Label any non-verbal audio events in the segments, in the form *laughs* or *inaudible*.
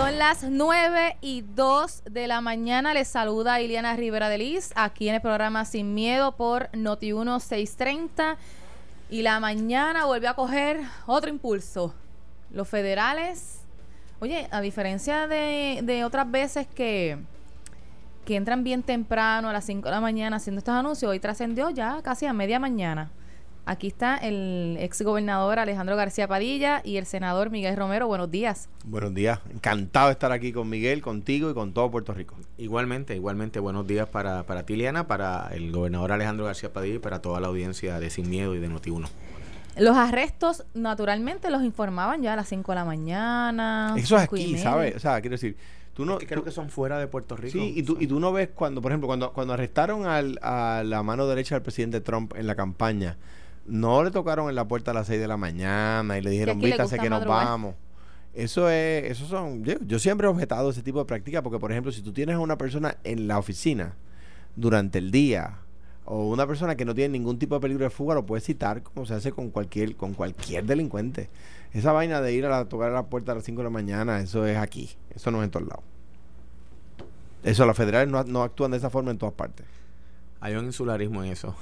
Son las 9 y 2 de la mañana. Les saluda Iliana Rivera de Liz aquí en el programa Sin Miedo por Noti 630. Y la mañana vuelve a coger otro impulso. Los federales, oye, a diferencia de, de otras veces que, que entran bien temprano a las 5 de la mañana haciendo estos anuncios, hoy trascendió ya casi a media mañana. Aquí está el ex gobernador Alejandro García Padilla y el senador Miguel Romero. Buenos días. Buenos días. Encantado de estar aquí con Miguel, contigo y con todo Puerto Rico. Igualmente, igualmente. Buenos días para, para ti, Liana, para el gobernador Alejandro García Padilla y para toda la audiencia de Sin Miedo y de Noti1. Los arrestos, naturalmente, los informaban ya a las 5 de la mañana. Eso es aquí, ¿sabes? O sea, quiero decir, tú no, creo que son fuera de Puerto Rico. Sí, y tú, y tú no ves cuando, por ejemplo, cuando, cuando arrestaron al, a la mano derecha del presidente Trump en la campaña, no le tocaron en la puerta a las 6 de la mañana y le dijeron, vístase que nos vamos. Eso es, eso son, yo, siempre he objetado ese tipo de práctica porque, por ejemplo, si tú tienes a una persona en la oficina durante el día o una persona que no tiene ningún tipo de peligro de fuga, lo puedes citar como se hace con cualquier, con cualquier delincuente. Esa vaina de ir a, tocar a la puerta a las 5 de la mañana, eso es aquí, eso no es en todos lados. Eso, los federales no, no actúan de esa forma en todas partes. Hay un insularismo en eso.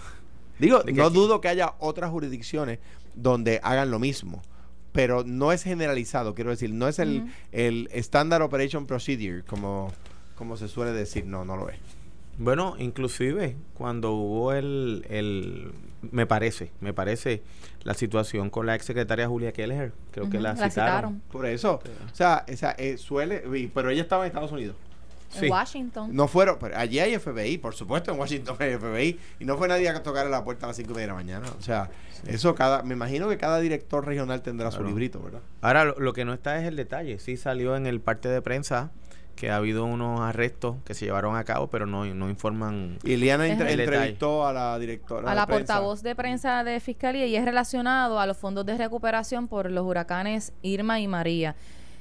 Digo, no dudo que haya otras jurisdicciones donde hagan lo mismo, pero no es generalizado, quiero decir, no es el, el Standard Operation Procedure, como, como se suele decir, no, no lo es. Bueno, inclusive cuando hubo el, el me parece, me parece la situación con la ex secretaria Julia Keller, creo que la, citaron. Por eso, o sea, esa, eh, suele, pero ella estaba en Estados Unidos. En Washington. No fueron, pero allí hay FBI, por supuesto, en Washington hay FBI. Y no fue nadie a tocar la puerta a las 5 de la mañana. O sea, eso cada, me imagino que cada director regional tendrá su librito, ¿verdad? Ahora, lo, que no está es el detalle. Sí salió en el parte de prensa que ha habido unos arrestos que se llevaron a cabo, pero no, no informan. Y Liana entrevistó a la directora. A la portavoz de prensa de Fiscalía y es relacionado a los fondos de recuperación por los huracanes Irma y María.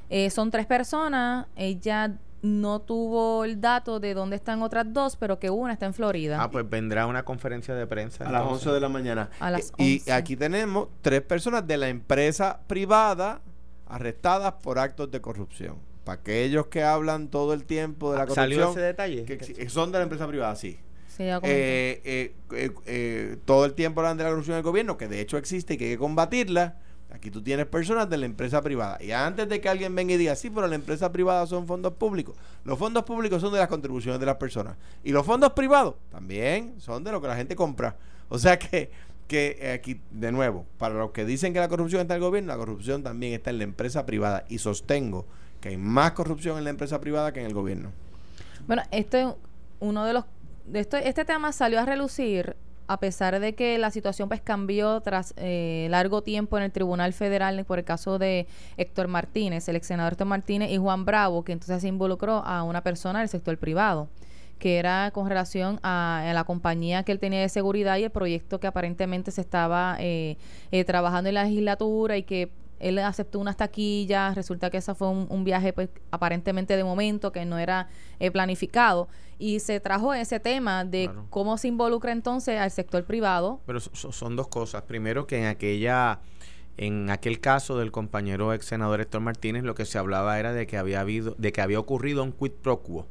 Eh, son tres personas. Ella no tuvo el dato de dónde están otras dos, pero que una está en Florida. Ah, pues vendrá una conferencia de prensa. A las 11 de la mañana. A las Y aquí tenemos tres personas de la empresa privada arrestadas por actos de corrupción. Para aquellos que hablan todo el tiempo de la corrupción. ¿Salió ese detalle? Que son de la empresa privada, sí. Eh, eh, eh, todo el tiempo hablan de la corrupción del gobierno, que de hecho existe y que hay que combatirla Aquí tú tienes personas de la empresa privada. Y antes de que alguien venga y diga, sí, pero la empresa privada son fondos públicos. Los fondos públicos son de las contribuciones de las personas. Y los fondos privados también son de lo que la gente compra. *laughs* O sea que, que aquí, de nuevo, para los que dicen que la corrupción está en el gobierno, la corrupción también está en la empresa privada. Y sostengo que hay más corrupción en la empresa privada que en el gobierno. Bueno, este uno de los... este tema salió a relucir a pesar de que la situación pues cambió tras eh, largo tiempo en el Tribunal Federal por el caso de Héctor Martínez, el ex senador Héctor Martínez y Juan Bravo, que entonces se involucró a una persona del sector privado que era con relación a, la compañía que él tenía de seguridad y el proyecto que aparentemente se estaba eh, eh, trabajando en la legislatura y que él aceptó unas taquillas, resulta que ese fue un, viaje pues aparentemente de momento que no era eh, planificado y se trajo ese tema de cómo se involucra entonces al sector privado. Pero son dos cosas. Primero que en aquella en aquel caso del compañero ex senador Héctor Martínez lo que se hablaba era de que había habido de que había ocurrido un quid pro quo,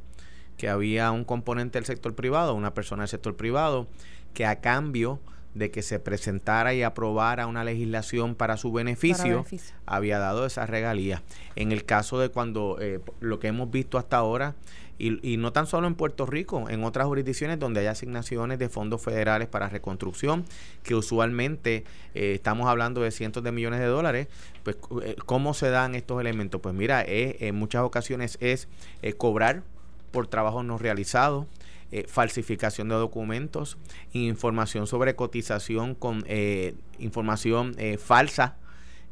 que había un componente del sector privado, una persona del sector privado que a cambio de que se presentara y aprobara una legislación para su beneficio, había dado esa regalía. En el caso de cuando eh, lo que hemos visto hasta ahora, y, no tan solo en Puerto Rico, en otras jurisdicciones donde hay asignaciones de fondos federales para reconstrucción, que usualmente eh, estamos hablando de cientos de millones de dólares, pues eh, ¿cómo se dan estos elementos? Pues mira, en muchas ocasiones es cobrar por trabajos no realizados, eh, falsificación de documentos, información sobre cotización con eh, información eh, falsa.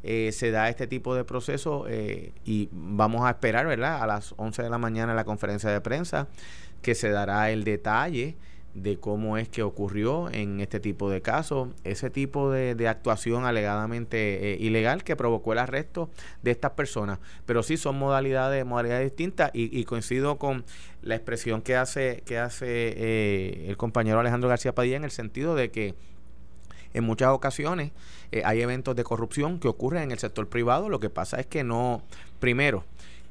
se da este tipo de proceso y vamos a esperar, ¿verdad? A las 11 de la mañana la conferencia de prensa que se dará el detalle de cómo es que ocurrió en este tipo de casos, ese tipo de, actuación alegadamente eh, ilegal que provocó el arresto de estas personas. Pero sí son modalidades, modalidades distintas y, coincido con la expresión que hace, que hace eh, el compañero Alejandro García Padilla en el sentido de que en muchas ocasiones eh, hay eventos de corrupción que ocurren en el sector privado. Lo que pasa es que no, primero,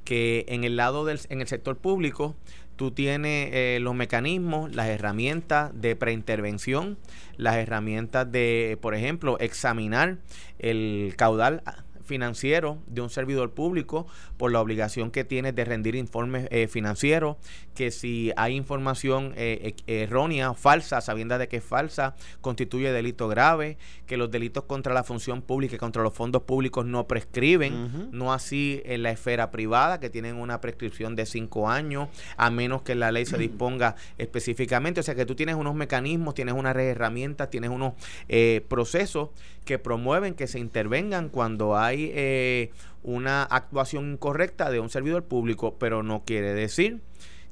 que en el lado del en el sector público tú tienes eh, los mecanismos, las herramientas de preintervención, las herramientas de, por ejemplo, examinar el caudal financiero de un servidor público por la obligación que tiene de rendir informes eh, financieros, que si hay información eh, errónea, falsa, sabiendo de que es falsa, constituye delito grave, que los delitos contra la función pública y contra los fondos públicos no prescriben, no así en la esfera privada, que tienen una prescripción de cinco años, a menos que la ley se disponga *clears throat* específicamente. O sea que tú tienes unos mecanismos, tienes unas herramientas, tienes unos eh, procesos que promueven que se intervengan cuando hay eh, una actuación incorrecta de un servidor público, pero no quiere decir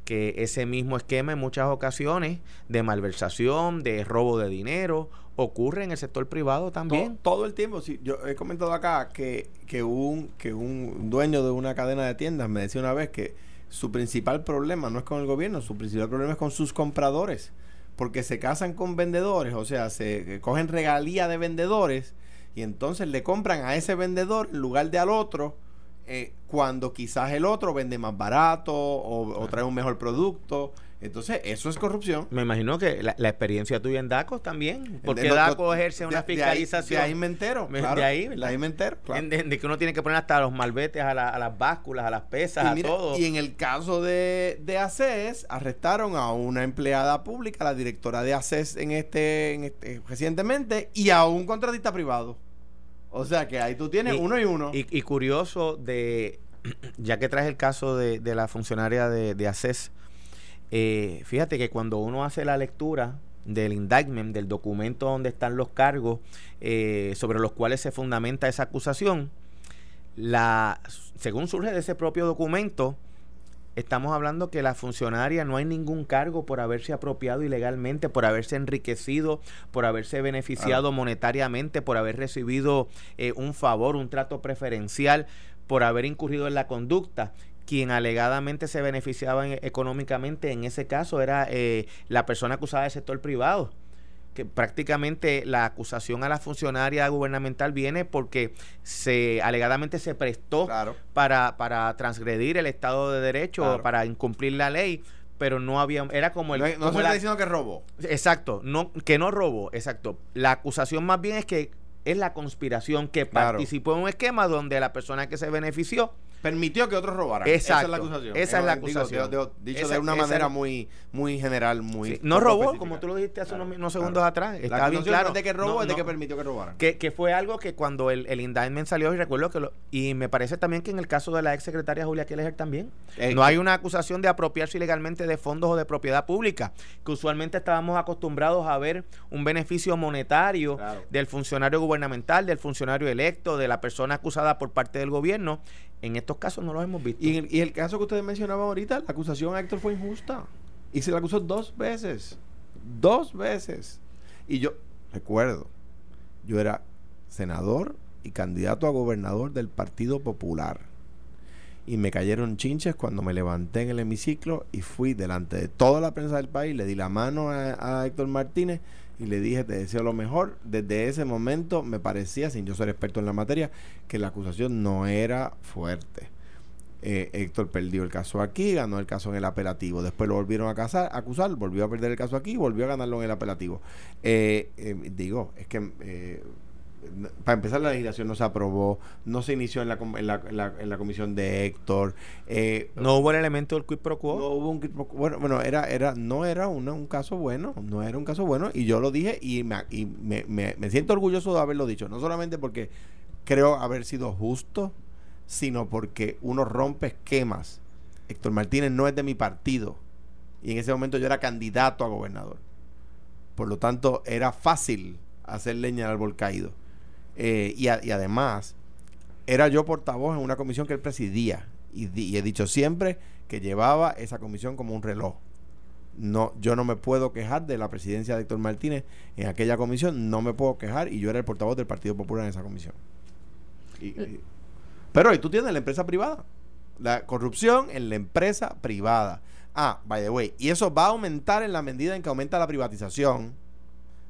que ese mismo esquema en muchas ocasiones de malversación, de robo de dinero, ocurre en el sector privado también. Todo, el tiempo. Sí, yo he comentado acá que, que, un, que un dueño de una cadena de tiendas me decía una vez que su principal problema no es con el gobierno, su principal problema es con sus compradores porque se casan con vendedores, o sea, se cogen regalía de vendedores y entonces le compran a ese vendedor en lugar de al otro, eh, cuando quizás el otro vende más barato o, trae un mejor producto. Entonces, eso es corrupción. Me imagino que la, experiencia tuya en DACO también. Porque DACO ejerce una fiscalización. De ahí, me entero. *laughs* de ahí, de ahí me entero. De, que uno tiene que poner hasta los malbetes a, las básculas, a las pesas, a todo. Y en el caso de, de ACES, arrestaron a una empleada pública, la directora de ACES en este, en este recientemente, y a un contratista privado. O sea que ahí tú tienes uno y uno. Y, curioso de, *clears throat* ya que traes el caso de, de la funcionaria de, de ACES, eh, fíjate que cuando uno hace la lectura del indictment, del documento donde están los cargos eh, sobre los cuales se fundamenta esa acusación, la, según surge de ese propio documento, estamos hablando que la funcionaria no hay ningún cargo por haberse apropiado ilegalmente, por haberse enriquecido, por haberse beneficiado monetariamente, por haber recibido eh, un favor, un trato preferencial, por haber incurrido en la conducta quien alegadamente se beneficiaba económicamente en ese caso era eh, la persona acusada del sector privado que prácticamente la acusación a la funcionaria gubernamental viene porque se alegadamente se prestó para, para transgredir el Estado de Derecho, para incumplir la ley, pero no había era como el no, se está diciendo que robó. Exacto, no que no robó, exacto. La acusación más bien es que es la conspiración que participó en un esquema donde la persona que se benefició permitió que otros robaran. Esa es la acusación. Esa es la acusación. dicho de una manera muy muy general, muy... no robó, como tú lo dijiste hace unos, segundos atrás. Está bien claro. de que robó es de que permitió que robaran. Que, que, fue algo que cuando el, el indictment salió, y recuerdo que lo... Y me parece también que en el caso de la ex secretaria Julia Kelleher también, eh, no hay una acusación de apropiarse ilegalmente de fondos o de propiedad pública, que usualmente estábamos acostumbrados a ver un beneficio monetario del funcionario gubernamental, del funcionario electo, de la persona acusada por parte del gobierno, en estos casos no los hemos visto. Y, el, caso que ustedes mencionaban ahorita, la acusación a Héctor fue injusta. Y se la acusó dos veces. Dos veces. Y yo recuerdo, yo era senador y candidato a gobernador del Partido Popular. Y me cayeron chinches cuando me levanté en el hemiciclo y fui delante de toda la prensa del país, le di la mano a, a Héctor Martínez y le dije, te deseo lo mejor. Desde ese momento me parecía, sin yo ser experto en la materia, que la acusación no era fuerte. Eh, Héctor perdió el caso aquí, ganó el caso en el apelativo. Después lo volvieron a casar, acusar, volvió a perder el caso aquí, volvió a ganarlo en el apelativo. Eh, eh, digo, es que para empezar la legislación no se aprobó, no se inició en la, en la, en la, comisión de Héctor. Eh, no hubo el elemento del quid pro quo. No hubo un quid pro quo. Bueno, bueno era, era, no era un caso bueno, no era un caso bueno y yo lo dije y, me, y me, me, siento orgulloso de haberlo dicho, no solamente porque creo haber sido justo, sino porque uno rompe esquemas. Héctor Martínez no es de mi partido y en ese momento yo era candidato a gobernador. Por lo tanto, era fácil hacer leña al árbol caído eh, y, además, era yo portavoz en una comisión que él presidía. Y, he dicho siempre que llevaba esa comisión como un reloj. No, yo no me puedo quejar de la presidencia de Héctor Martínez en aquella comisión, no me puedo quejar y yo era el portavoz del Partido Popular en esa comisión. Pero y tú tienes la empresa privada. La corrupción en la empresa privada. Ah, by the way, y eso va a aumentar en la medida en que aumenta la privatización.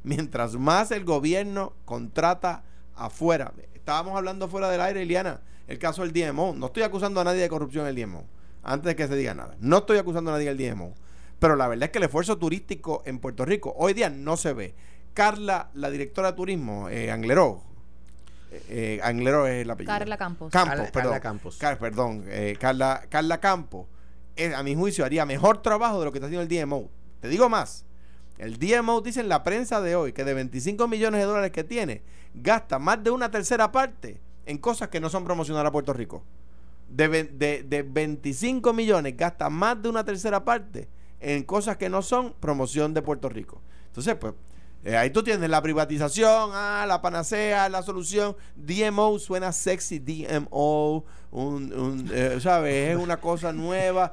Mientras más el gobierno contrata afuera. Estábamos hablando fuera del aire, Eliana, el caso del DMO. No estoy acusando a nadie de corrupción en el DMO. Antes de que se diga nada. No estoy acusando a nadie del DMO. Pero la verdad es que el esfuerzo turístico en Puerto Rico hoy día no se ve. Carla, la directora de turismo, eh, Angleró, eh, eh es el apellido. Carla Campos. Campos, perdón. Carla Campos. perdón, eh, Carla, Carla Campos, eh, a mi juicio, haría mejor trabajo de lo que está haciendo el DMO. Te digo más. El DMO dice en la prensa de hoy que de 25 millones de dólares que tiene, gasta más de una tercera parte en cosas que no son promocionar a Puerto Rico. De, de, de 25 millones gasta más de una tercera parte en cosas que no son promoción de Puerto Rico. Entonces, pues, eh, ahí tú tienes la privatización, ah, la panacea, la solución. DMO suena sexy, DMO, un, eh, ¿sabes? Es una cosa nueva.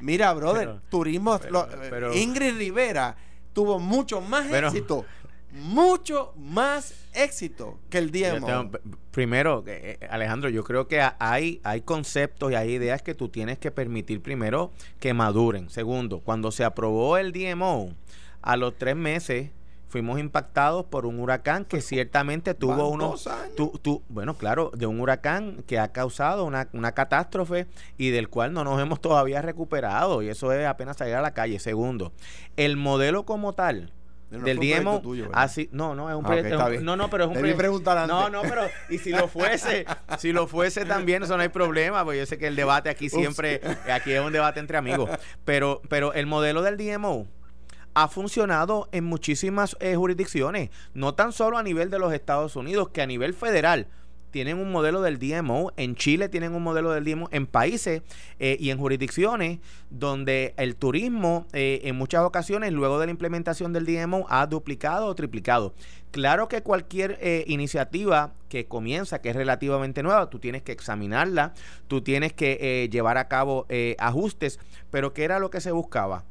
Mira, brother, turismo. Eh, Ingrid Rivera tuvo mucho más éxito. Mucho más éxito que el DMO. primero, Alejandro, yo creo que hay, hay conceptos y hay ideas que tú tienes que permitir primero que maduren. Segundo, cuando se aprobó el DMO, a los tres meses fuimos impactados por un huracán que ciertamente tuvo unos tu, bueno claro de un huracán que ha causado una, una, catástrofe y del cual no nos hemos todavía recuperado y eso es apenas salir a la calle. Segundo el modelo como tal del DMO así no no es un, ah, no no pero es un preguntar no no pero y si lo fuese si lo fuese también eso no hay problema pues yo sé que el debate aquí siempre aquí es un debate entre amigos. Pero pero el modelo del DMO ha funcionado en muchísimas eh, jurisdicciones, no tan solo a nivel de los Estados Unidos, que a nivel federal tienen un modelo del DMO, en Chile tienen un modelo del DMO, en países eh, y en jurisdicciones donde el turismo eh, en muchas ocasiones luego de la implementación del DMO ha duplicado o triplicado. Claro que cualquier iniciativa que comienza, que es relativamente nueva, tú tienes que examinarla, tú tienes que llevar a cabo ajustes, pero ¿qué era lo que se buscaba?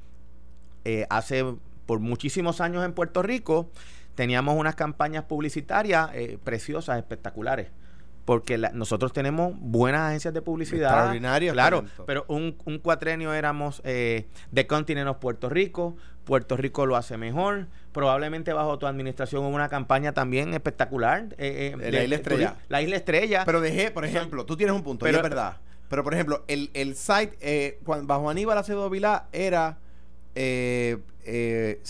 Eh, hace por muchísimos años en Puerto Rico teníamos unas campañas publicitarias eh, preciosas, espectaculares. Porque nosotros tenemos buenas agencias de publicidad. Extraordinarias. Claro, pero un, un cuatrenio éramos eh, de Continent Puerto Rico. Puerto Rico lo hace mejor. Probablemente bajo tu administración hubo una campaña también espectacular. Eh, la Isla Estrella. La Isla Estrella. Pero dejé, por ejemplo, tú tienes un punto, pero, es verdad. Pero, por ejemplo, el, el site bajo Aníbal Acevedo Vilá era eh, eh.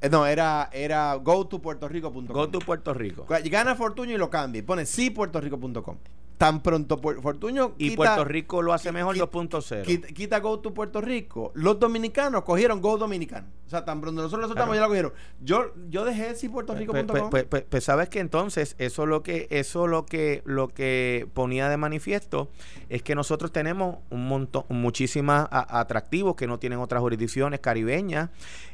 Eh, no, era, era go to puertorico.com. Go to Puerto Rico. Gana Fortuño y lo cambia. Pone sipuertorico.com tan pronto Fortuño y Puerto Rico lo hace mejor 2.0 quita, quita, Go to Puerto Rico. Los dominicanos cogieron Go Dominicano. O sea tan pronto nosotros lo soltamos ya lo cogieron. Yo yo dejé si Puerto pues, Rico pues, pues, pues, pues, sabes que entonces eso lo que eso lo que lo que ponía de manifiesto es que nosotros tenemos un montón muchísimas atractivos que no tienen otras jurisdicciones caribeñas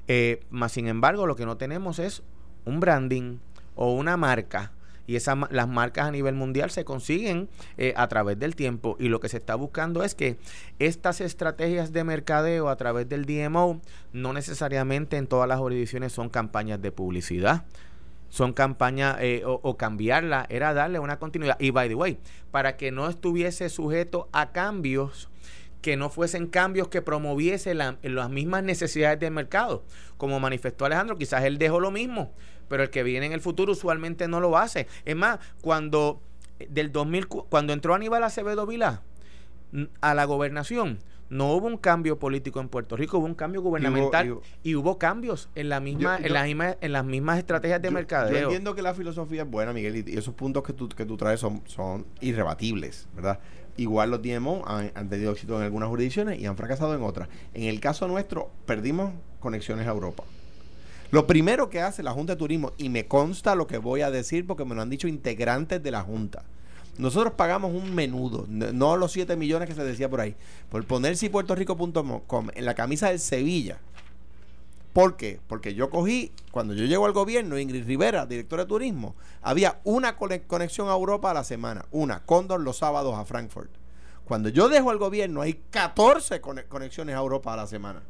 eh, más sin embargo lo que no tenemos es un branding o una marca y esas las marcas a nivel mundial se consiguen eh, a través del tiempo y lo que se está buscando es que estas estrategias de mercadeo a través del DMO no necesariamente en todas las jurisdicciones son campañas de publicidad son campañas eh, o, cambiarla, era darle una continuidad. Y by the way, para que no estuviese sujeto a cambios que no fuesen cambios que promoviese las mismas necesidades del mercado. Como manifestó Alejandro, quizás él dejó lo mismo pero el que viene en el futuro usualmente no lo hace. Es más, cuando del 2000 cuando entró Aníbal Acevedo Vilá a la gobernación, no hubo un cambio político en Puerto Rico, hubo un cambio gubernamental y hubo, cambios en la misma en, las mismas, en las mismas estrategias de mercadeo. Yo entiendo que la filosofía es buena, Miguel, y esos puntos que tú, que tú traes son, son irrebatibles, ¿verdad? Igual los DMO han, han, tenido éxito en algunas jurisdicciones y han fracasado en otras. En el caso nuestro, perdimos conexiones a Europa. Lo primero que hace la Junta de Turismo, y me consta lo que voy a decir porque me lo han dicho integrantes de la Junta, nosotros pagamos un menudo, no los 7 millones que se decía por ahí, por poner si puertorico.com en la camisa del Sevilla. ¿Por qué? Porque yo cogí, cuando yo llego al gobierno, Ingrid Rivera, directora de turismo, había una conexión a Europa a la semana, una, Cóndor los sábados a Frankfurt. Cuando yo dejo al gobierno, hay 14 conexiones a Europa a la semana.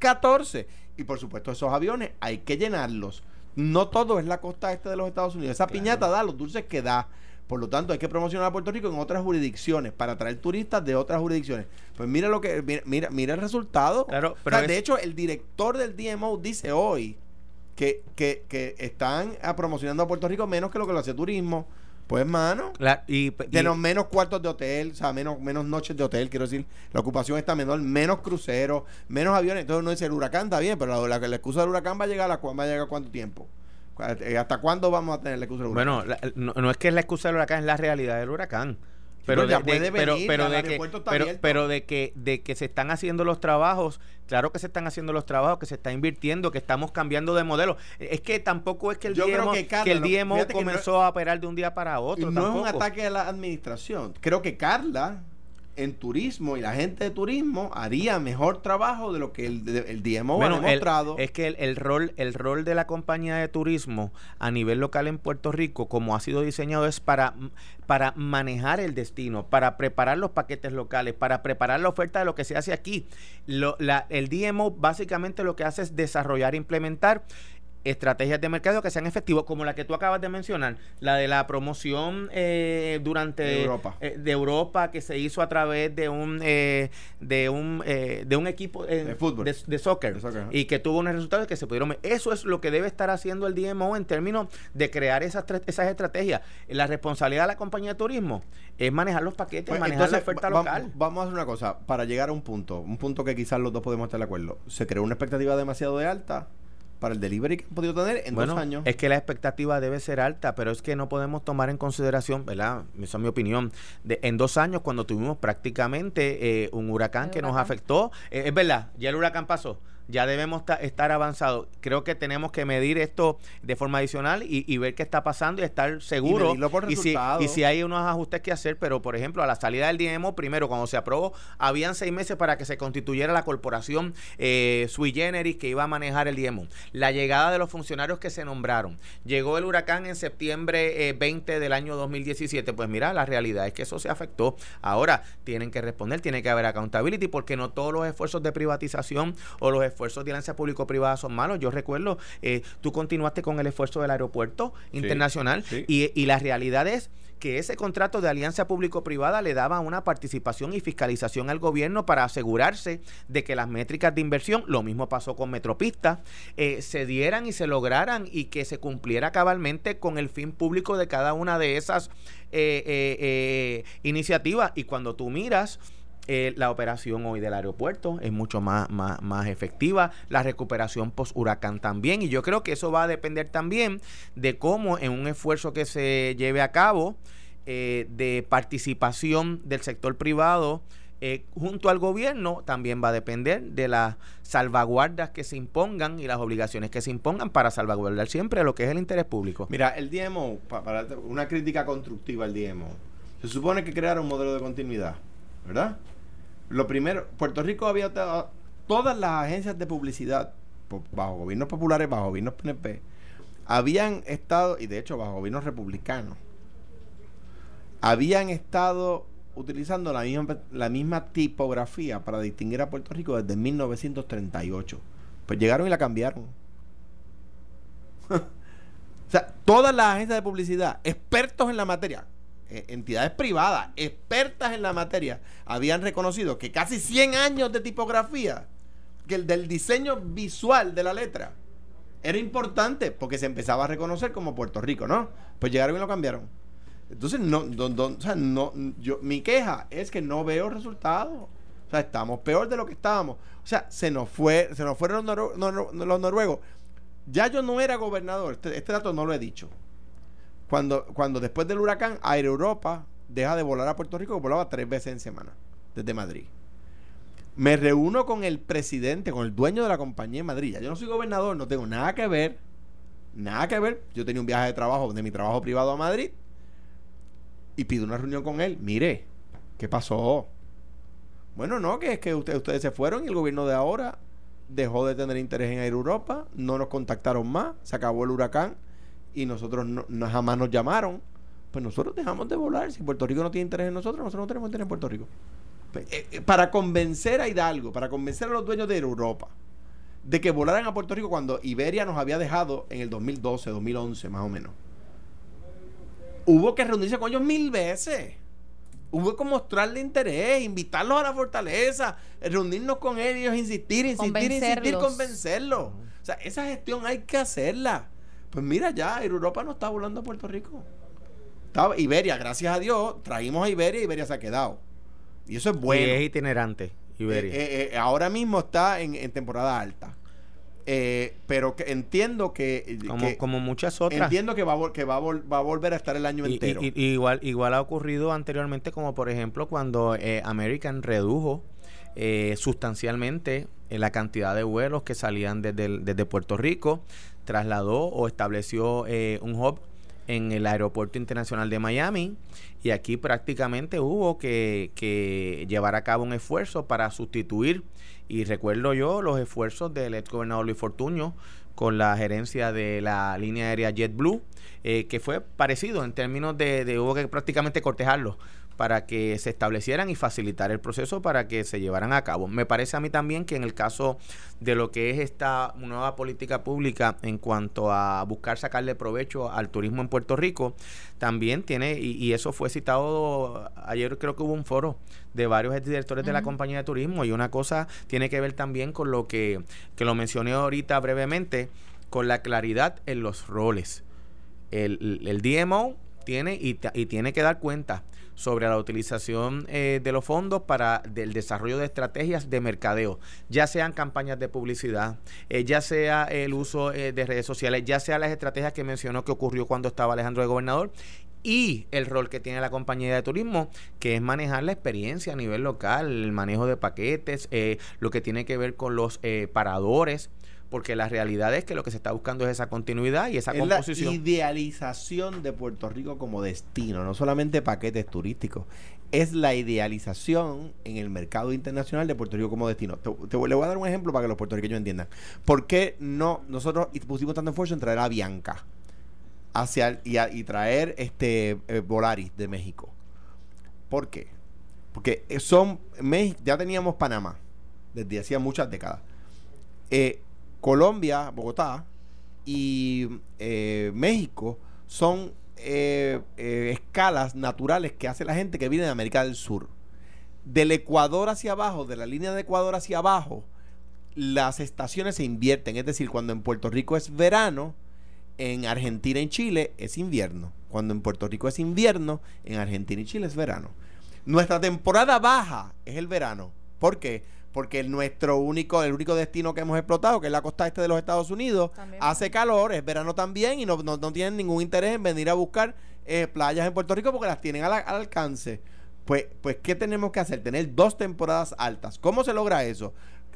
14. Y por supuesto, esos aviones hay que llenarlos. No todo es la costa este de los Estados Unidos. Esa piñata da los dulces que da. Por lo tanto, hay que promocionar a Puerto Rico en otras jurisdicciones para atraer turistas de otras jurisdicciones. Pues mira lo que mira mira, el resultado. Claro, pero de hecho, el director del DMO dice hoy que, que, que están promocionando a Puerto Rico menos que lo que lo hace turismo Pues, mano. y, Tenemos menos cuartos de hotel, o sea, menos, menos noches de hotel, quiero decir. La ocupación está menor, menos cruceros, menos aviones. Entonces uno dice, el huracán está bien, pero la, la, excusa del huracán va a llegar a, va a llegar cuánto tiempo. Eh, ¿Hasta cuándo vamos a tener la excusa del huracán? Bueno, no, no, es que es la excusa del huracán, es la realidad del huracán pero de, pero, pero de que pero, de que de que se están haciendo los trabajos claro que se están haciendo los trabajos que se está invirtiendo que estamos cambiando de modelo. Es que tampoco es que el DMO, que, el DMO comenzó a operar de un día para otro no es un ataque a la administración. Creo que Carla en turismo y la gente de turismo haría mejor trabajo de lo que el, el DMO ha demostrado. es que el, rol, el rol de la compañía de turismo a nivel local en Puerto Rico, como ha sido diseñado, es para, para manejar el destino, para preparar los paquetes locales, para preparar la oferta de lo que se hace aquí. Lo, la, el DMO básicamente lo que hace es desarrollar e implementar estrategias de mercado que sean efectivas, como la que tú acabas de mencionar, la de la promoción eh, durante de Europa. Eh, de Europa que se hizo a través de un eh, de un de un equipo de fútbol. de, soccer, y que tuvo unos resultados que se pudieron eso es lo que debe estar haciendo el DMO en términos de crear esas esas estrategias. La responsabilidad de la compañía de turismo es manejar los paquetes pues, manejar la oferta local. vamos a hacer una cosa. Para llegar a un punto un punto que quizás los dos podemos estar de acuerdo se creó una expectativa demasiado de alta para el delivery que han podido tener en dos años. Es que la expectativa debe ser alta, pero es que no podemos tomar en consideración, ¿verdad? Esa es mi opinión. De, en dos años, cuando tuvimos prácticamente eh, un huracán que nos afectó, eh, es verdad, ya el huracán pasó ya debemos estar avanzados. Creo que tenemos que medir esto de forma adicional y, ver qué está pasando y estar seguro. Y, si, y si hay unos ajustes que hacer, pero por ejemplo, a la salida del DMO, primero, cuando se aprobó, habían seis meses para que se constituyera la corporación eh, sui generis que iba a manejar el DMO. La llegada de los funcionarios que se nombraron. Llegó el huracán en septiembre 20 eh, del año 2017. Pues mira, la realidad es que eso se afectó. Ahora tienen que responder, tiene que haber accountability, porque no todos los esfuerzos de privatización o los esfuerzos de alianza público-privada son malos. Yo recuerdo, eh, tú continuaste con el esfuerzo del aeropuerto internacional Y, y la realidad es que ese contrato de alianza público-privada le daba una participación y fiscalización al gobierno para asegurarse de que las métricas de inversión, lo mismo pasó con Metropista, eh, se dieran y se lograran y que se cumpliera cabalmente con el fin público de cada una de esas eh, iniciativas. Y cuando tú miras eh, la operación hoy del aeropuerto es mucho más, más, efectiva, la recuperación post huracán también, y yo creo que eso va a depender también de cómo en un esfuerzo que se lleve a cabo eh, de participación del sector privado eh, junto al gobierno, también va a depender de las salvaguardas que se impongan y las obligaciones que se impongan para salvaguardar siempre lo que es el interés público. Mira, el DMO, para una crítica constructiva al DMO, se supone que crear un modelo de continuidad, ¿verdad? Lo primero, Puerto Rico había todas las agencias de publicidad bajo gobiernos populares, bajo gobiernos PNP, habían estado, y de hecho bajo gobiernos republicanos, habían estado utilizando la misma, la misma tipografía para distinguir a Puerto Rico desde 1938. Pues llegaron y la cambiaron. *laughs* o sea, todas las agencias de publicidad, expertos en la materia, entidades privadas, expertas en la materia, habían reconocido que casi 100 años de tipografía, que el del diseño visual de la letra, era importante porque se empezaba a reconocer como Puerto Rico, ¿no? Pues llegaron y lo cambiaron. Entonces, no, o sea, no, yo, mi queja es que no veo resultados. O sea, estamos peor de lo que estábamos. O sea, se nos fue, se nos fueron los, los noruegos. Ya yo no era gobernador, este, este dato no lo he dicho. Cuando, cuando después del huracán, Air Europa deja de volar a Puerto Rico, que volaba tres veces en semana, desde Madrid. Me reúno con el presidente, con el dueño de la compañía en Madrid. yo no soy gobernador, no tengo nada que ver. Nada que ver. Yo tenía un viaje de trabajo, de mi trabajo privado a Madrid. Y pido una reunión con él. Mire, ¿qué pasó? Bueno, no, que es que ustedes se fueron y el gobierno de ahora dejó de tener interés en Air Europa, no nos contactaron más, se acabó el huracán y nosotros no, jamás nos llamaron, pues nosotros dejamos de volar. Si Puerto Rico no tiene interés en nosotros, nosotros no tenemos interés en Puerto Rico. Pues, eh, eh, para convencer a Hidalgo, para convencer a los dueños de Europa de que volaran a Puerto Rico cuando Iberia nos había dejado en el 2012, 2011 más o menos. Hubo que reunirse con ellos mil veces. Hubo que mostrarle interés, invitarlos a la fortaleza, reunirnos con ellos, insistir, insistir, insistir, convencerlos. O sea, esa gestión hay que hacerla. Pues mira, ya Europa no está volando a Puerto Rico. estaba Iberia, gracias a Dios, traímos a Iberia y Iberia se ha quedado. Y eso es bueno. Y es itinerante, Iberia. Eh, eh, ahora mismo está en, temporada alta. pero que entiendo que como, muchas otras entiendo que va a, que va va a volver a estar el año entero igual igual ha ocurrido anteriormente como por ejemplo cuando American redujo sustancialmente la cantidad de vuelos que salían desde, desde Puerto Rico trasladó o estableció un hub en el Aeropuerto Internacional de Miami. Y aquí prácticamente hubo que, llevar a cabo un esfuerzo para sustituir y recuerdo yo los esfuerzos del ex gobernador Luis Fortuño con la gerencia de la línea aérea JetBlue eh, que fue parecido en términos de, de hubo que prácticamente cortejarlo para que se establecieran y facilitar el proceso para que se llevaran a cabo. Me parece a mí también que en el caso de lo que es esta nueva política pública en cuanto a buscar sacarle provecho al turismo en Puerto Rico, también tiene, y, eso fue citado ayer creo que hubo un foro de varios directores de la compañía de turismo y una cosa tiene que ver también con lo que, que lo mencioné ahorita brevemente, con la claridad en los roles. El, el DMO tiene y, y tiene que dar cuenta sobre la utilización eh, de los fondos para el desarrollo de estrategias de mercadeo, ya sean campañas de publicidad, eh, ya sea el uso eh, de redes sociales, ya sea las estrategias que mencionó que ocurrió cuando estaba Alejandro de Gobernador y el rol que tiene la compañía de turismo, que es manejar la experiencia a nivel local, el manejo de paquetes, lo que tiene que ver con los paradores, porque la realidad es que lo que se está buscando es esa continuidad y esa composición. La idealización de Puerto Rico como destino, no solamente paquetes turísticos, es la idealización en el mercado internacional de Puerto Rico como destino. Te, le voy a dar un ejemplo para que los puertorriqueños entiendan. ¿Por qué no nosotros pusimos tanto esfuerzo en traer a Bianca hacia y, traer este eh, Volaris de México? ¿Por qué? Porque son ya teníamos Panamá desde hacía muchas décadas. Eh, Colombia, Bogotá y eh, México son eh, eh, escalas naturales que hace la gente que viene de América del Sur. Del Ecuador hacia abajo, de la línea de Ecuador hacia abajo, las estaciones se invierten. Es decir, cuando en Puerto Rico es verano, en Argentina y Chile es invierno. Cuando en Puerto Rico es invierno, en Argentina y Chile es verano. Nuestra temporada baja es el verano. ¿Por qué? Porque nuestro único, el único destino que hemos explotado, que es la costa este de los Estados Unidos, hace calor, es verano también y no, tienen ningún interés en venir a buscar eh, playas en Puerto Rico porque las tienen al, alcance. Pues, pues, ¿qué tenemos que hacer? Tener dos temporadas altas. ¿Cómo se logra eso?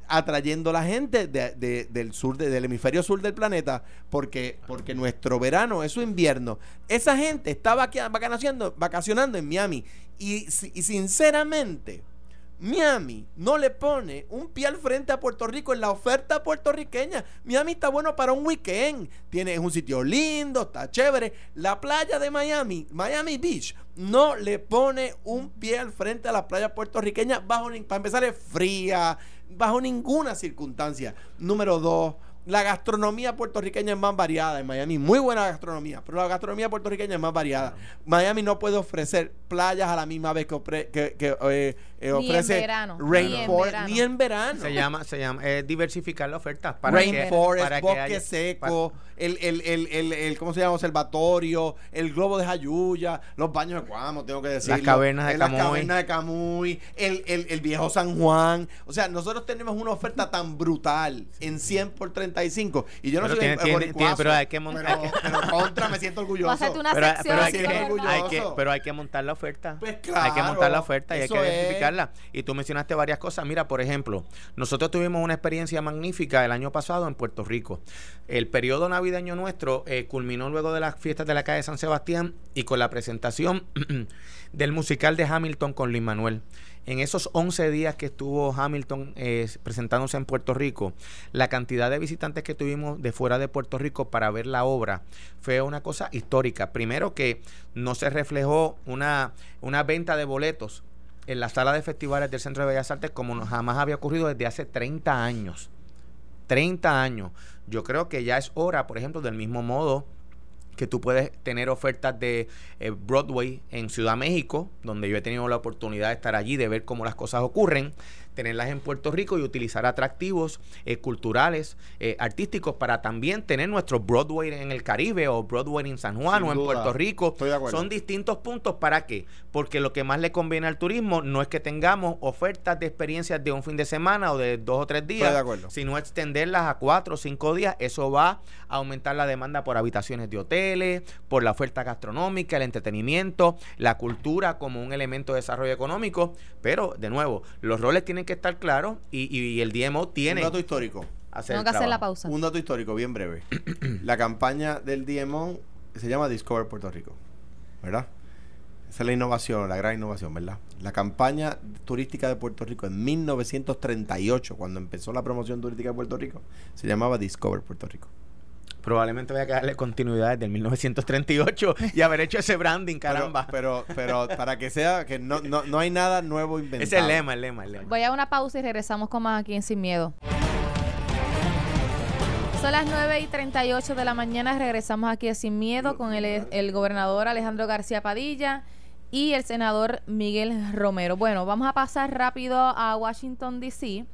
atrayendo a la gente del sur del hemisferio sur del planeta porque porque nuestro verano es su invierno esa gente está vacacionando, vacacionando en Miami y, y sinceramente Miami no le pone un pie al frente a Puerto Rico en la oferta puertorriqueña. Miami está bueno para un weekend. Tiene un sitio lindo, está chévere. La playa de Miami, Miami Beach, no le pone un pie al frente a la playa puertorriqueña bajo para empezar es fría, bajo ninguna circunstancia. Número dos, la gastronomía puertorriqueña es más variada en Miami. Muy buena gastronomía, pero la gastronomía puertorriqueña es más variada. Miami no puede ofrecer playas a la misma vez que, que, eh, eh, ofrece verano, rainforest ni en verano. Se llama, se llama eh, diversificar la oferta para rainforest, que, bosque seco, el, el, el, el, ¿cómo se llama? Observatorio, el globo de Jayuya, los baños de Cuamo, tengo que decir. Las cavernas de Camuy. Las cavernas de Camuy, el, el, viejo San Juan. O sea, nosotros tenemos una oferta tan brutal en 100 por 35. Y yo no pero soy tiene, tiene, pero hay que montar. Pero, contra, me siento orgulloso. Una pero, pero, hay que, hay que, pero hay que montar la oferta. Pues claro, hay que montar la oferta y hay que identificarla. Y tú mencionaste varias cosas. Mira, por ejemplo, nosotros tuvimos una experiencia magnífica el año pasado en Puerto Rico. El periodo navideño nuestro eh, culminó luego de las fiestas de la calle San Sebastián y con la presentación *clears throat* del musical de Hamilton con Luis Manuel. En esos 11 días que estuvo Hamilton eh, presentándose en Puerto Rico, la cantidad de visitantes que tuvimos de fuera de Puerto Rico para ver la obra fue una cosa histórica. Primero que no se reflejó una, una venta de boletos en la sala de festivales del Centro de Bellas Artes como jamás había ocurrido desde hace 30 años. 30 años. Yo creo que ya es hora, por ejemplo, del mismo modo que tú puedes tener ofertas de eh, Broadway en Ciudad México, donde yo he tenido la oportunidad de estar allí, de ver cómo las cosas ocurren. Tenerlas en Puerto Rico y utilizar atractivos eh, culturales, eh, artísticos para también tener nuestro Broadway en el Caribe o Broadway en San Juan o en Puerto Rico. Son distintos puntos. ¿Para qué? Porque lo que más le conviene al turismo no es que tengamos ofertas de experiencias de un fin de semana o de dos o tres días, sino extenderlas a cuatro o cinco días. Eso va a aumentar la demanda por habitaciones de hoteles, por la oferta gastronómica, el entretenimiento, la cultura como un elemento de desarrollo económico. Pero, de nuevo, los roles tienen que estar claros y, el DMO tiene... Un dato histórico. Tengo que hacer la pausa. Un dato histórico bien breve. *clears throat* la campaña del DMO se llama Discover Puerto Rico, ¿verdad? Esa es la innovación, la gran innovación, ¿verdad? La campaña turística de Puerto Rico en 1938, cuando empezó la promoción turística de Puerto Rico, se llamaba Discover Puerto Rico. Probablemente voy a darle continuidad desde el 1938 y haber hecho ese branding, caramba. Pero, pero, para que sea, que no, no, no hay nada nuevo *laughs* inventado. Es el lema, el lema, el lema. Voy a una pausa y regresamos con más aquí en Sin Miedo. Son las 9 y 38 de la mañana. Regresamos aquí a Sin Miedo con el, el gobernador Alejandro García Padilla y el senador Miguel Romero. Bueno, vamos a pasar rápido a Washington, D.C.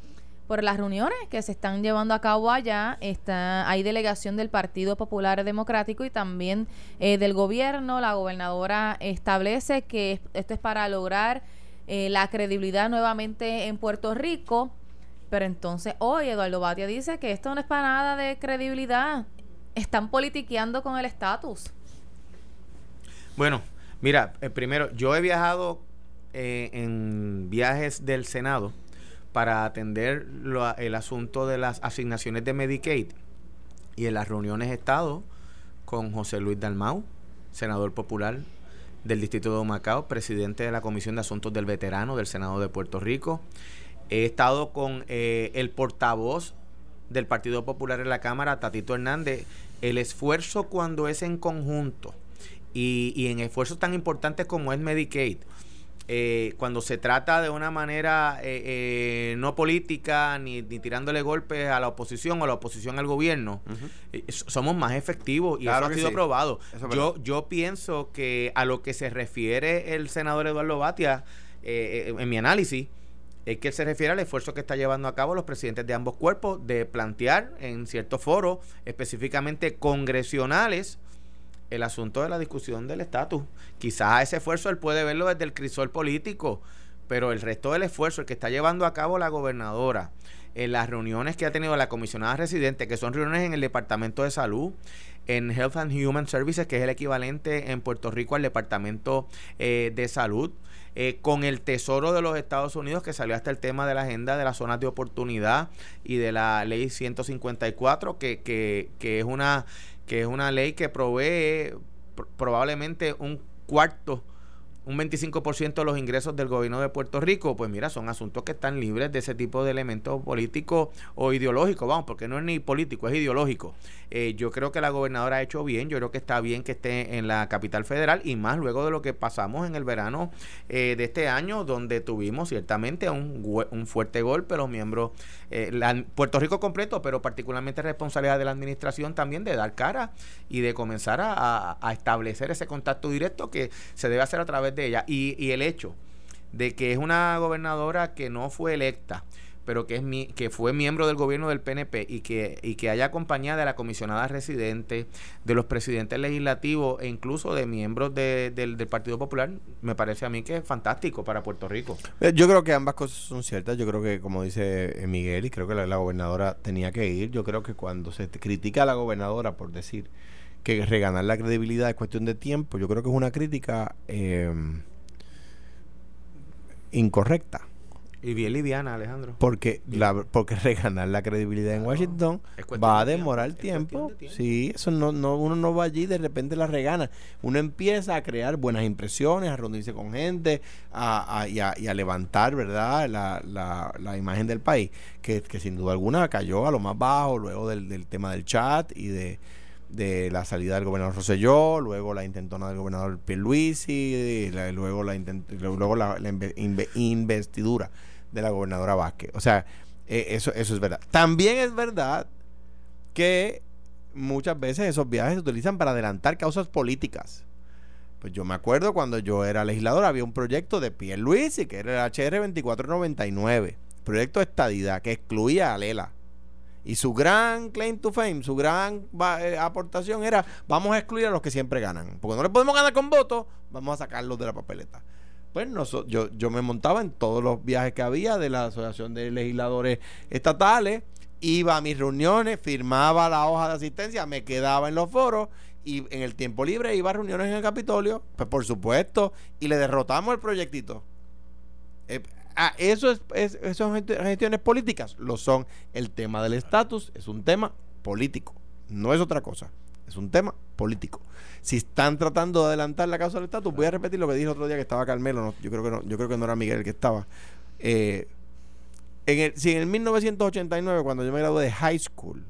por las reuniones que se están llevando a cabo allá. Está, hay delegación del Partido Popular Democrático y también eh, del gobierno. La gobernadora establece que esto es para lograr eh, la credibilidad nuevamente en Puerto Rico. Pero entonces hoy Eduardo Batia dice que esto no es para nada de credibilidad. Están politiqueando con el estatus. Bueno, Mira, eh, primero, yo he viajado eh, en viajes del Senado para atender el asunto de las asignaciones de Medicaid y en las reuniones he estado con José Luis Dalmau, senador popular del Distrito de Macao, presidente de la Comisión de Asuntos del Veterano del Senado de Puerto Rico. He estado con eh, el portavoz del Partido Popular en la Cámara, Tatito Hernández. El esfuerzo cuando es en conjunto y, en esfuerzos tan importantes como es Medicaid. Eh, cuando se trata de una manera eh, eh, no política ni, tirándole golpes a la oposición o a la oposición al gobierno, somos más efectivos y eso ha sido probado. yo, yo pienso que a lo que se refiere el senador Eduardo Batia, en mi análisis, es que se refiere al esfuerzo que está llevando a cabo los presidentes de ambos cuerpos de plantear en ciertos foros, específicamente congresionales, el asunto de la discusión del estatus. Quizás ese esfuerzo él puede verlo desde el crisol político, pero el resto del esfuerzo, el que está llevando a cabo la gobernadora, en las reuniones que ha tenido la comisionada residente, que son reuniones en el Departamento de Salud, en Health and Human Services, que es el equivalente en Puerto Rico al Departamento eh, de Salud, eh, con el Tesoro de los Estados Unidos, que salió hasta el tema de la agenda de las zonas de oportunidad y de la ley 154, que, que, que es una que es una ley que provee probablemente un cuarto un 25% de los ingresos del gobierno de Puerto Rico, pues mira, son asuntos que están libres de ese tipo de elementos políticos o ideológicos, vamos, porque no es ni político, es ideológico. Eh, yo creo que la gobernadora ha hecho bien, yo creo que está bien que esté en la capital federal y más luego de lo que pasamos en el verano eh, de este año, donde tuvimos ciertamente un, un fuerte golpe los miembros, eh, la, Puerto Rico completo, pero particularmente responsabilidad de la administración también de dar cara y de comenzar a establecer ese contacto directo que se debe hacer a través de ella. Y, el hecho de que es una gobernadora que no fue electa, pero que es mi, que fue miembro del gobierno del PNP y que, y que haya acompañada de la comisionada residente, de los presidentes legislativos e incluso de miembros del, del, Partido Popular, me parece a mí que es fantástico para Puerto Rico. Eh, yo creo que ambas cosas son ciertas. Yo creo que, como dice Miguel, y creo que la, la gobernadora tenía que ir, yo creo que cuando se critica a la gobernadora por decir que reganar la credibilidad es cuestión de tiempo. Yo creo que es una crítica eh, incorrecta. Y bien liviana, Alejandro. Porque la, porque reganar la credibilidad en Washington va a demorar tiempo. Sí, eso no, no, uno no va allí y de repente la regana. Uno empieza a crear buenas impresiones, a reunirse con gente a, y, a, y, a, levantar, ¿verdad?, la, la, la imagen del país, que, que, sin duda alguna cayó a lo más bajo luego del, del tema del chat y de de la salida del gobernador Rosselló, luego la intentona del gobernador Pierluisi, la, luego la, luego la, investidura de la gobernadora Vázquez. O sea, eh, eso, eso es verdad. También es verdad que muchas veces esos viajes se utilizan para adelantar causas políticas. Pues yo me acuerdo cuando yo era legislador, había un proyecto de Pierluisi, que era el HR 2499 proyecto de estadidad que excluía a Lela. Y su gran claim to fame, su gran eh, aportación era, vamos a excluir a los que siempre ganan. Porque no le podemos ganar con votos, vamos a sacarlos de la papeleta. Pues no, yo, yo me montaba en todos los viajes que había de la Asociación de Legisladores Estatales, iba a mis reuniones, firmaba la hoja de asistencia, me quedaba en los foros y en el tiempo libre iba a reuniones en el Capitolio, pues por supuesto, y le derrotamos el proyectito. Eh, ah, eso es, es, son gestiones políticas, lo son. El tema del estatus es un tema político, no es otra cosa, es un tema político. Si están tratando de adelantar la causa del estatus, voy a repetir lo que dije otro día que estaba Carmelo, yo creo que no, yo creo que no era Miguel el que estaba. Eh, en el, si en el 1989, cuando yo me gradué de high school,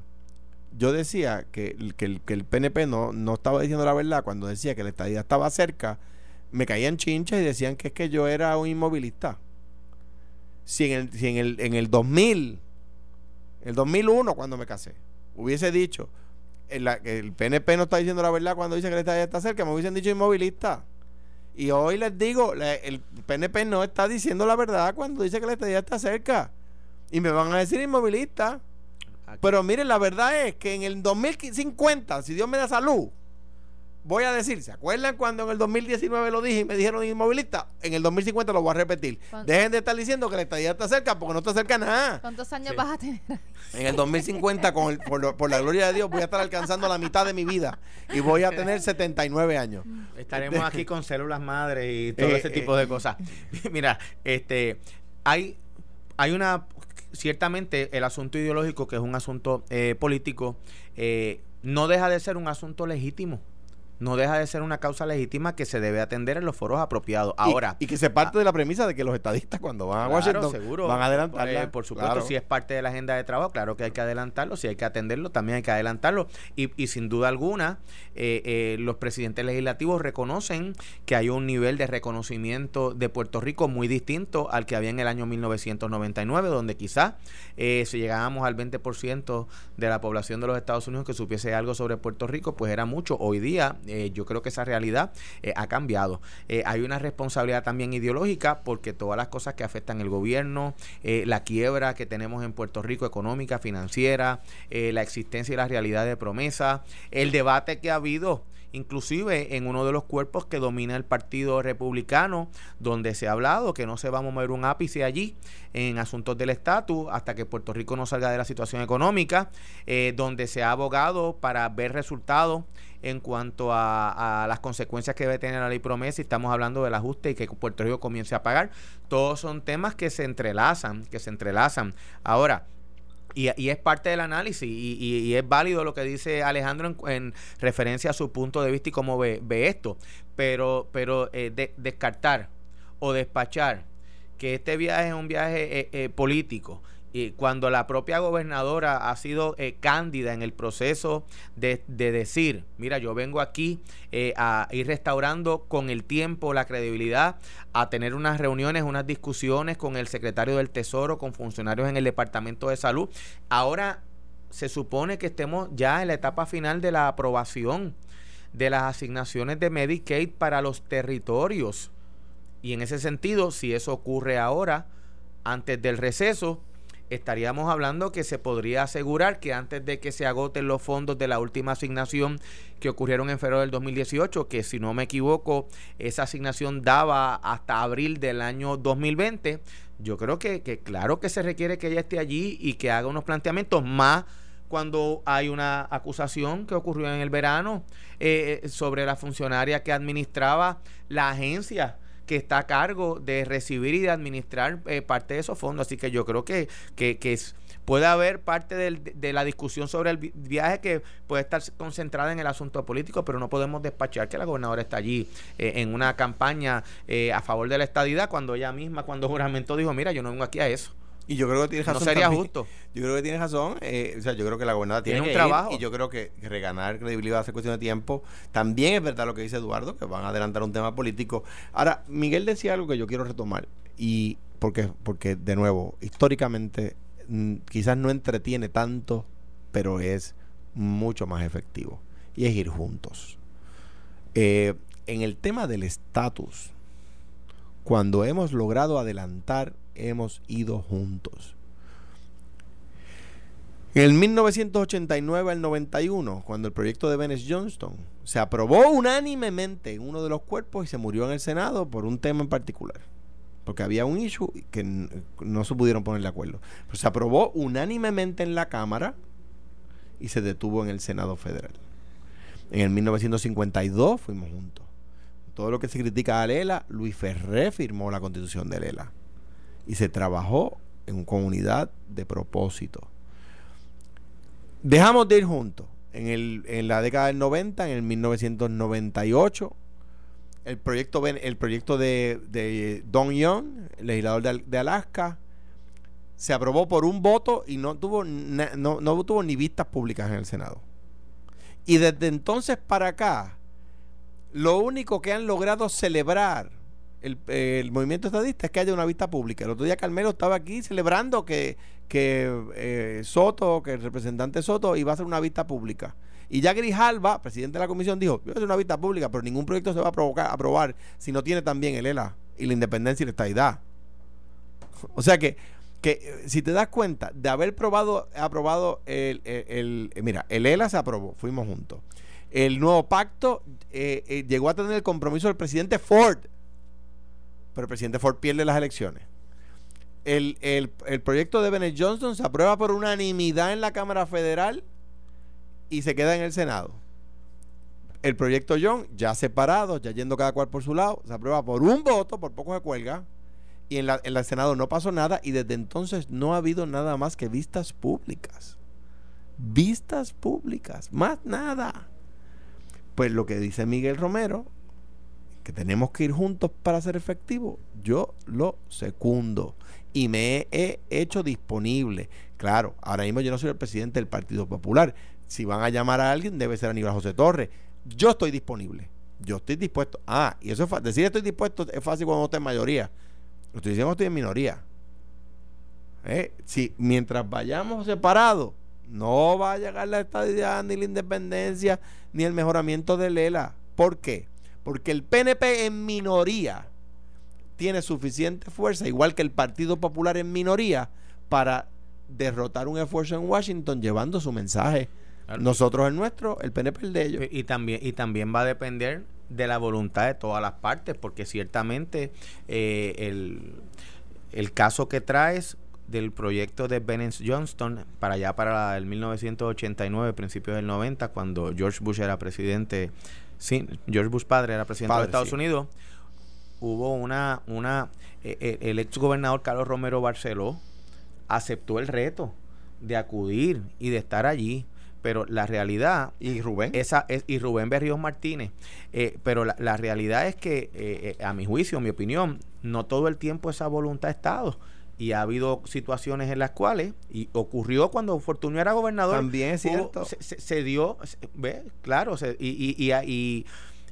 yo decía que, que, el, que el PNP no, no estaba diciendo la verdad cuando decía que la estadía estaba cerca, me caían chinchas y decían que es que yo era un inmovilista. Si en el, si en el, en el 2000, el 2001 cuando me casé, hubiese dicho el, el PNP no está diciendo la verdad cuando dice que la estadía está cerca, me hubiesen dicho inmovilista. Y hoy les digo, el PNP no está diciendo la verdad cuando dice que la estadía está cerca. Y me van a decir inmovilista. Pero miren, la verdad es que en el 2050, si Dios me da salud, voy a decir, ¿se acuerdan cuando en el 2019 lo dije y me dijeron inmovilista? En el 2050 lo voy a repetir. Dejen de estar diciendo que la estadía está cerca porque no está cerca nada. ¿Cuántos años vas a tener? En el 2050, con por, la gloria de Dios, voy a estar alcanzando la mitad de mi vida y voy a tener 79 años. Estaremos aquí con células madres y todo eh, ese tipo de eh. cosas. *laughs* Mira, este hay hay una ciertamente el asunto ideológico, que es un asunto eh, político, eh, no deja de ser un asunto legítimo no deja de ser una causa legítima que se debe atender en los foros apropiados. Ahora. Y, que se parte de la premisa de que los estadistas cuando van a Washington seguro, van a adelantarlo. Eh, por supuesto, si es parte de la agenda de trabajo, claro que hay que adelantarlo, si hay que atenderlo, también hay que adelantarlo. Y, y sin duda alguna, eh, eh, los presidentes legislativos reconocen que hay un nivel de reconocimiento de Puerto Rico muy distinto al que había en el año 1999, donde quizás si llegábamos al 20% de la población de los Estados Unidos que supiese algo sobre Puerto Rico, pues era mucho. Hoy día eh, yo creo que esa realidad eh, ha cambiado. Eh, hay una responsabilidad también ideológica porque todas las cosas que afectan el gobierno, la quiebra que tenemos en Puerto Rico económica, financiera, la existencia y la realidad de promesa, el debate que ha habido inclusive en uno de los cuerpos que domina el Partido Republicano, donde se ha hablado que no se va a mover un ápice allí en asuntos del estatus hasta que Puerto Rico no salga de la situación económica, donde se ha abogado para ver resultados en cuanto a, las consecuencias que debe tener la ley promesa y estamos hablando del ajuste y que Puerto Rico comience a pagar. Todos son temas que se entrelazan, que se entrelazan. Ahora, y, es parte del análisis y, es válido lo que dice Alejandro en, referencia a su punto de vista y cómo ve, esto. Pero, pero eh, descartar o despachar que este viaje es un viaje eh, eh, político y cuando la propia gobernadora ha sido eh, cándida en el proceso de, decir, mira, yo vengo aquí eh, a ir restaurando con el tiempo la credibilidad, a tener unas reuniones, unas discusiones con el secretario del Tesoro, con funcionarios en el Departamento de Salud. Ahora se supone que estemos ya en la etapa final de la aprobación de las asignaciones de Medicaid para los territorios. Y en ese sentido, si eso ocurre ahora, antes del receso, estaríamos hablando que se podría asegurar que antes de que se agoten los fondos de la última asignación que ocurrieron en febrero del 2018, que si no me equivoco, esa asignación daba hasta abril del año 2020, yo creo que, claro que se requiere que ella esté allí y que haga unos planteamientos más cuando hay una acusación que ocurrió en el verano eh, sobre la funcionaria que administraba la agencia que está a cargo de recibir y de administrar eh, parte de esos fondos. Así que yo creo que, que, que puede haber parte de la discusión sobre el viaje que puede estar concentrada en el asunto político, pero no podemos despachar que la gobernadora está allí eh, en una campaña eh, a favor de la estadidad cuando ella misma, cuando *laughs* juramento dijo, mira, yo no vengo aquí a eso. Y yo creo que tienes razón. No sería justo. Yo creo que tienes razón. Eh, o sea, yo creo que la gobernadora tiene, un trabajo. y yo creo que reganar credibilidad hace cuestión de tiempo. También es verdad lo que dice Eduardo, que van a adelantar un tema político. Ahora, Miguel decía algo que yo quiero retomar. Y porque, porque de nuevo, históricamente mm, quizás no entretiene tanto, pero es mucho más efectivo. Y es ir juntos. Eh, en el tema del estatus, cuando hemos logrado adelantar hemos ido juntos. En el 1989 al 91, cuando el proyecto de Venice Johnston se aprobó unánimemente en uno de los cuerpos y se murió en el Senado por un tema en particular. Porque había un issue que no se pudieron poner de acuerdo. Pues se aprobó unánimemente en la Cámara y se detuvo en el Senado Federal. En el 1952 fuimos juntos. Todo lo que se critica a Lela, Luis Ferré firmó la constitución de Lela. Y se trabajó en comunidad de propósito. Dejamos de ir juntos. En, el, en la década del 90, en el 1998, el proyecto, el proyecto de, de Don Young, legislador de, Alaska, se aprobó por un voto y no tuvo, no, no tuvo ni vistas públicas en el Senado. Y desde entonces para acá, lo único que han logrado celebrar el, movimiento estadista es que haya una vista pública. El otro día Carmelo estaba aquí celebrando que, que eh, Soto, que el representante Soto iba a hacer una vista pública. Y ya Grijalva, presidente de la comisión, dijo, voy a hacer una vista pública, pero ningún proyecto se va a provocar, aprobar si no tiene también el ELA y la independencia y la estadidad. *laughs* O sea que, que eh, si te das cuenta de haber probado, aprobado el, el, mira, el ELA se aprobó, fuimos juntos. El nuevo pacto eh, llegó a tener el compromiso del presidente Ford pero el presidente Ford pierde las elecciones. El, proyecto de Bennett Johnson se aprueba por unanimidad en la Cámara Federal y se queda en el Senado. El proyecto John, ya separado, ya yendo cada cual por su lado, se aprueba por un voto, por poco se cuelga, y en, la, en el Senado no pasó nada, y desde entonces no ha habido nada más que vistas públicas. Vistas públicas, más nada. Pues lo que dice Miguel Romero que tenemos que ir juntos para ser efectivos, yo lo secundo y me he hecho disponible. Claro, ahora mismo yo no soy el presidente del Partido Popular. Si van a llamar a alguien, debe ser Aníbal José Torres. Yo estoy disponible. Yo estoy dispuesto. Ah, y eso es decir estoy dispuesto es fácil cuando no en mayoría. Lo estoy diciendo estoy en minoría. ¿Eh? Si mientras vayamos separados, no va a llegar la estabilidad, ni la independencia, ni el mejoramiento de Lela. ¿Por qué? Porque el PNP en minoría tiene suficiente fuerza, igual que el Partido Popular en minoría, para derrotar un esfuerzo en Washington llevando su mensaje. Nosotros el nuestro, el PNP el de ellos. Y, también, y también va a depender de la voluntad de todas las partes, porque ciertamente eh, el, el caso que traes del proyecto de Bennett Johnston para allá para el 1989, principios del 90, cuando George Bush era presidente Sí, George Bush padre era presidente de Estados Unidos. Hubo una, una, eh, eh, el ex gobernador Carlos Romero Barceló aceptó el reto de acudir y de estar allí pero la realidad y Rubén esa es y Rubén Berríos Martínez eh, pero la, la, realidad es que a mi juicio, mi opinión no todo el tiempo esa voluntad ha estado y ha habido situaciones en las cuales, y ocurrió cuando Fortunio era gobernador. También es cierto. se, dio, ve, claro, y, y, y,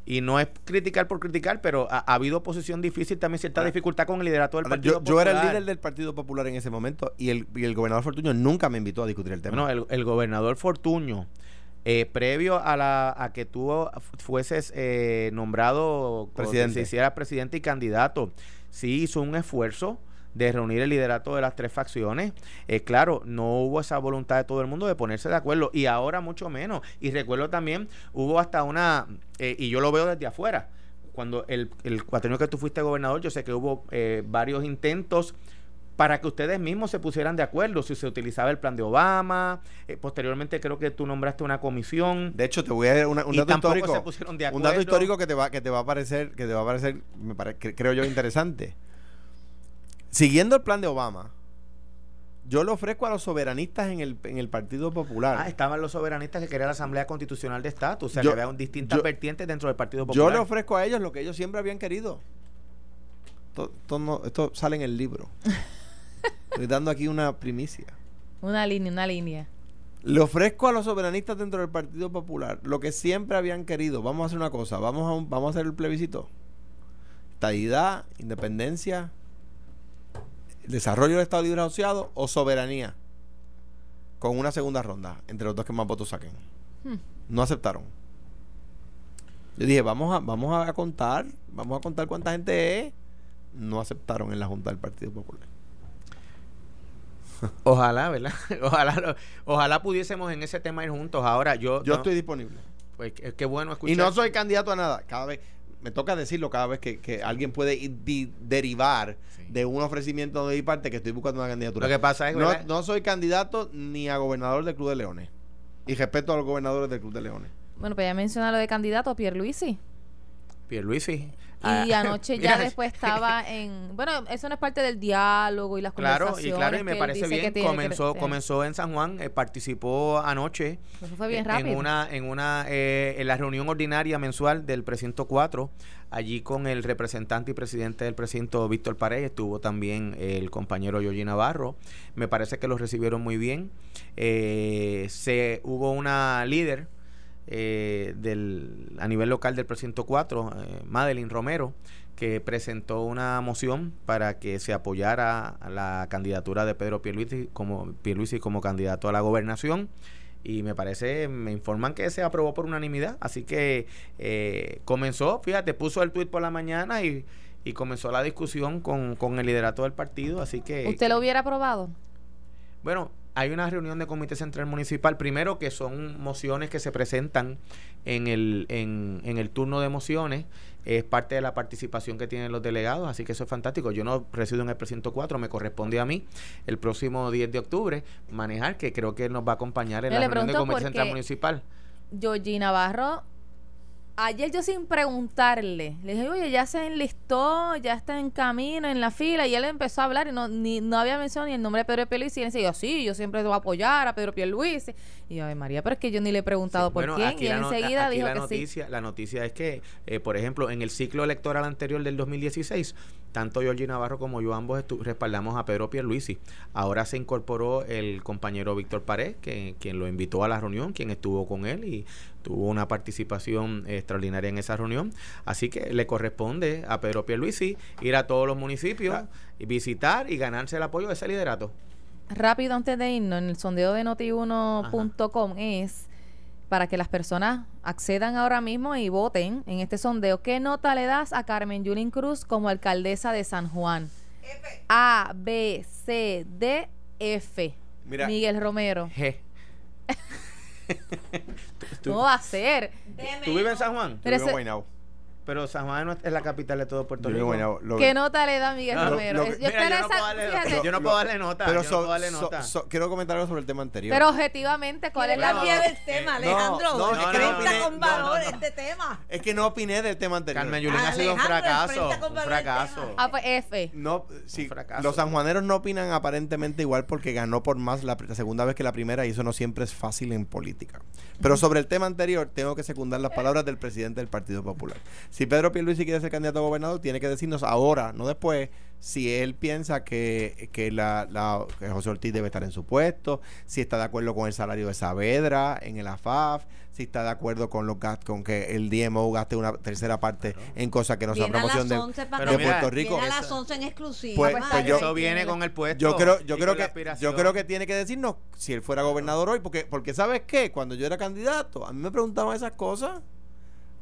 y, no es criticar por criticar, pero ha, habido oposición difícil, también cierta ah. dificultad con el liderato del Partido yo, Popular. Yo era el líder del Partido Popular en ese momento y el, y el gobernador Fortuño nunca me invitó a discutir el tema. No, el, el gobernador Fortuño. Eh, previo a la a que tú fueses eh, nombrado presidente. si hiciera presidente y candidato, sí hizo un esfuerzo de reunir el liderato de las tres facciones. Eh, claro, no hubo esa voluntad de todo el mundo de ponerse de acuerdo y ahora mucho menos. Y recuerdo también, hubo hasta una, eh, y yo lo veo desde afuera, cuando el, el que tú fuiste gobernador, yo sé que hubo eh, varios intentos para que ustedes mismos se pusieran de acuerdo si se utilizaba el plan de Obama. posteriormente creo que tú nombraste una comisión. De hecho, te voy a dar un dato histórico. Un dato histórico que te va que te va a parecer que te va a parecer me creo yo interesante siguiendo el plan de Obama, yo le ofrezco a los soberanistas en el, en el Partido Popular. Ah, estaban los soberanistas que querían la Asamblea Constitucional de Estatus. O sea, que había distintas vertientes dentro del Partido Popular. Yo le ofrezco a ellos lo que ellos siempre habían querido. Esto, esto, sale en el libro. *laughs* Estoy dando aquí una primicia. Una línea, una línea. Le ofrezco a los soberanistas dentro del Partido Popular lo que siempre habían querido. Vamos a hacer una cosa. Vamos a, vamos a hacer el plebiscito. Estadidad, independencia, desarrollo del Estado Libre Asociado o soberanía con una segunda ronda entre los dos que más votos saquen. Hmm. No aceptaron. Yo dije, vamos a, vamos a contar, vamos a contar cuánta gente es. No aceptaron en la Junta del Partido Popular. *laughs* Ojalá, ¿verdad? *laughs* Ojalá, ojalá pudiésemos en ese tema ir juntos. Ahora yo... Yo estoy disponible. Pues qué bueno escuchar. Y no soy candidato a nada. Cada vez, me toca decirlo cada vez que, alguien puede derivar de un ofrecimiento de mi parte que estoy buscando una candidatura. Lo que pasa es no, no soy candidato ni a gobernador del Club de Leones. Y respeto a los gobernadores del Club de Leones. Bueno, pues ya menciona lo de candidato, Pierluisi. Pierluisi. Y ah, *laughs* anoche ya después *laughs* estaba en... Bueno, eso no es parte del diálogo y las claro, Y claro, y me parece bien. Comenzó, comenzó en San Juan, eh, participó anoche. Eso fue bien rápido. En una, en una, eh, en la reunión ordinaria mensual del precinto 4, allí con el representante y presidente del precinto Víctor Paredes, estuvo también el compañero Yogi Navarro. Me parece que los recibieron muy bien. Eh, se hubo una líder eh, del, a nivel local del precinto 4, eh, Madeline Romero, que presentó una moción para que se apoyara a la candidatura de Pedro Pierluisi como, Pierluisi como candidato a la gobernación. Y me parece, me informan que se aprobó por unanimidad, así que eh, comenzó, fíjate, puso el tuit por la mañana y, y comenzó la discusión con, con, el liderato del partido, así que... ¿Usted lo hubiera aprobado? Bueno, hay una reunión de comité central municipal, primero que son mociones que se presentan en el, en, en el turno de mociones, es parte de la participación que tienen los delegados, así que eso es fantástico. Yo no resido en el precinto 4, me corresponde a mí el próximo 10 de octubre manejar, que creo que nos va a acompañar en la reunión de comité central municipal. Georgie Navarro ayer yo sin preguntarle, le dije, oye, ya se enlistó, ya está en camino, en la fila, y él empezó a hablar y no, ni, no había mencionado ni el nombre de Pedro Pierluisi, y él decía, sí, yo siempre voy a apoyar a Pedro Pierluisi. Y yo, ay María, pero es que yo ni le he preguntado por quién, y él enseguida dijo la que noticia, La noticia es que, eh, por ejemplo, en el ciclo electoral anterior del 2016, tanto Georgie Navarro como yo ambos respaldamos a Pedro Pierluisi. Ahora se incorporó el compañero Víctor Pared, que, quien lo invitó a la reunión, quien estuvo con él y tuvo una participación extraordinaria en esa reunión. Así que le corresponde a Pedro Pierluisi ir a todos los municipios y visitar y ganarse el apoyo de ese liderato. Rápido antes de irnos, en el sondeo de notiuno.com es para que las personas accedan ahora mismo y voten en este sondeo. ¿Qué nota le das a Carmen Yulín Cruz como alcaldesa de San Juan? A, B, C, D, F. Miguel Romero. G. *laughs* *laughs* ¿Cómo va a ser? ¿Tú vives en San Juan? Yo vivo en pero San Juan es la capital de todo Puerto Rico. ¿Qué nota le da Miguel Romero? yo, no puedo darle, nota. Pero yo no puedo darle nota. quiero comentar algo sobre el tema anterior. Pero objetivamente, ¿cuál es la mía del tema, Alejandro? No, no, con valor este tema. Es que no opiné del tema anterior. Carmen Yulín ha sido un fracaso. Un fracaso. Ah, pues F. No, sí, los sanjuaneros no opinan aparentemente igual porque ganó por más la, la segunda vez que la primera y eso no siempre es fácil en política. Pero sobre el tema anterior, tengo que secundar las palabras del presidente del Partido Popular. Si Pedro Pierluisi quiere ser candidato a gobernador, tiene que decirnos ahora, no después, si él piensa que, que, la, la, que José Ortiz debe estar en su puesto, si está de acuerdo con el salario de Saavedra en el AFAF, si está de acuerdo con los con que el DMO gaste una tercera parte en cosas que no son promoción de, de Puerto Rico. Viene a las 11 en exclusiva. Pues, pues yo, eso viene con el puesto. Yo creo, yo creo que yo creo que tiene que decirnos si él fuera gobernador hoy, porque porque sabes qué, cuando yo era candidato, a mí me preguntaban esas cosas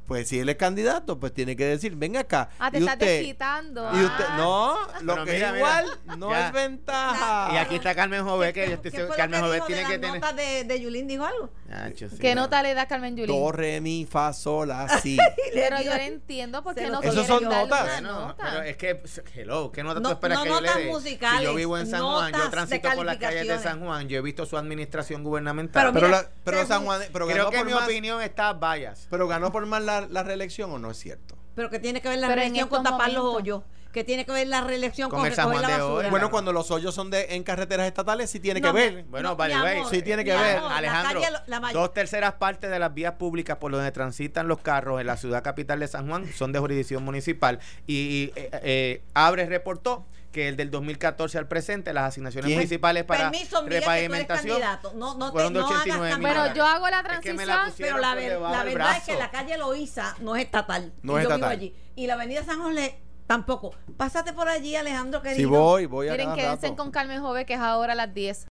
pues si él es candidato, pues tiene que decir, venga acá. Ah, te y estás. Y usted, ah. no, lo que es igual no es ventaja. Y aquí está Carmen Jové, que yo estoy Carmen Jové tiene que tener. nota de, de Yulín dijo algo? Ah, ¿Qué nota le da Carmen Yulín? Do, re, mi, fa, sol, *laughs* así. pero yo no entiendo por qué no Esas son notas. No, pero es que, hello, ¿qué nota tú esperas que yo le dé? Musicales, si yo vivo en San Juan, yo transito por las calles de San Juan, yo he visto su administración gubernamental. Pero, pero, San Juan, pero creo que mi opinión está vallas. Pero ganó por más la, la reelección no es cierto. Pero que tiene que ver la reelección con tapar los hoyos que tiene que ver la reelección con, el San Juan de hoy. Bueno, cuando los hoyos son de en carreteras estatales, sí tiene que ver. Bueno, vale, sí tiene que ver. Alejandro, dos terceras partes de las vías públicas por donde transitan los carros en la ciudad capital de San Juan son de jurisdicción municipal. Y, eh, eh, Abre reportó que el del 2014 al presente, las asignaciones municipales para Permiso, repavimentación no, no fueron de 89 mil Pero yo hago la transición, pero la, la verdad es que la calle Loíza no es estatal. No es estatal. allí. Y la avenida San José tampoco. Pásate por allí, Alejandro, querido. Si voy, voy a Miren, quédense con Carmen Jove, que es ahora a las 10.